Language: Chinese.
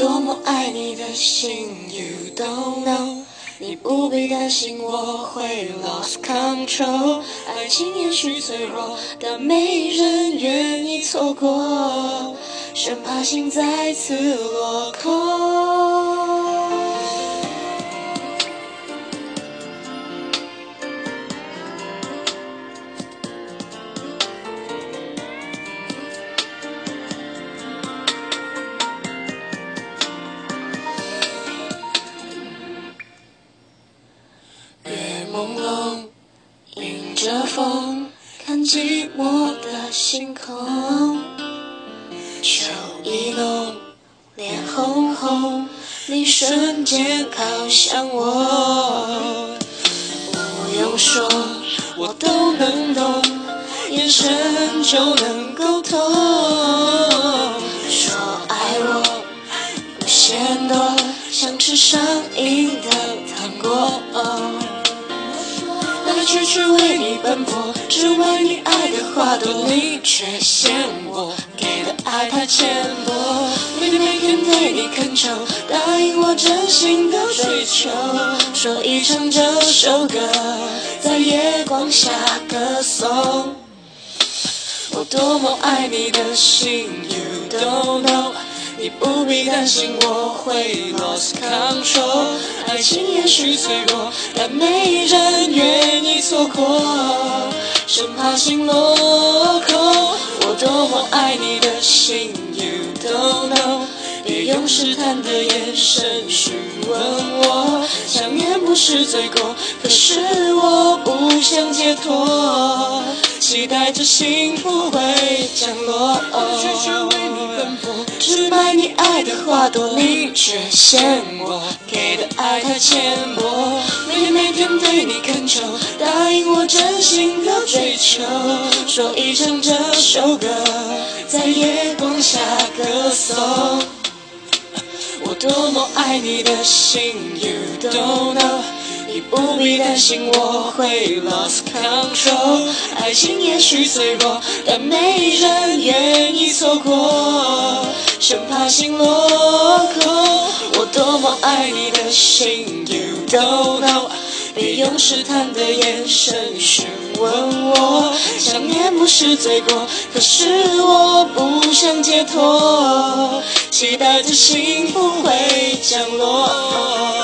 多么爱你的心，You don't know。你不必担心我会 lost control。爱情也许脆弱，但没人愿意错过，生怕心再次落空。朦胧，迎着风，看寂寞的星空。秋意浓，脸红红，你瞬间靠向我。不用说，我都能懂，眼神就能沟通。说爱我，不嫌多，像吃上瘾的糖果。来来去去为你奔波，只为你爱的花朵，你却嫌我给的爱太浅薄。每天每天对你恳求，答应我真心的追求，说一唱这首歌，在夜光下歌颂。我多么爱你的心，You don't know。你不必担心我会 lost control。爱情也许脆弱，但没人愿意错过，生怕心落空。我多么爱你的心，You don't know。别用试探的眼神询问我，想念不是罪过，可是我不想解脱，期待着幸福会降落。只买你爱的花朵，你却嫌我给的爱太浅薄。每天每天对你恳求，答应我真心的追求，说一唱这首歌，在夜光下歌颂。我多么爱你的心，You don't know。你不必担心我会 lost control。爱情也许脆弱，但没人愿意错过，生怕心落空。我多么爱你的心，You don't know。别用试探的眼神询问我，想念不是罪过，可是我不想解脱，期待着幸福会降落。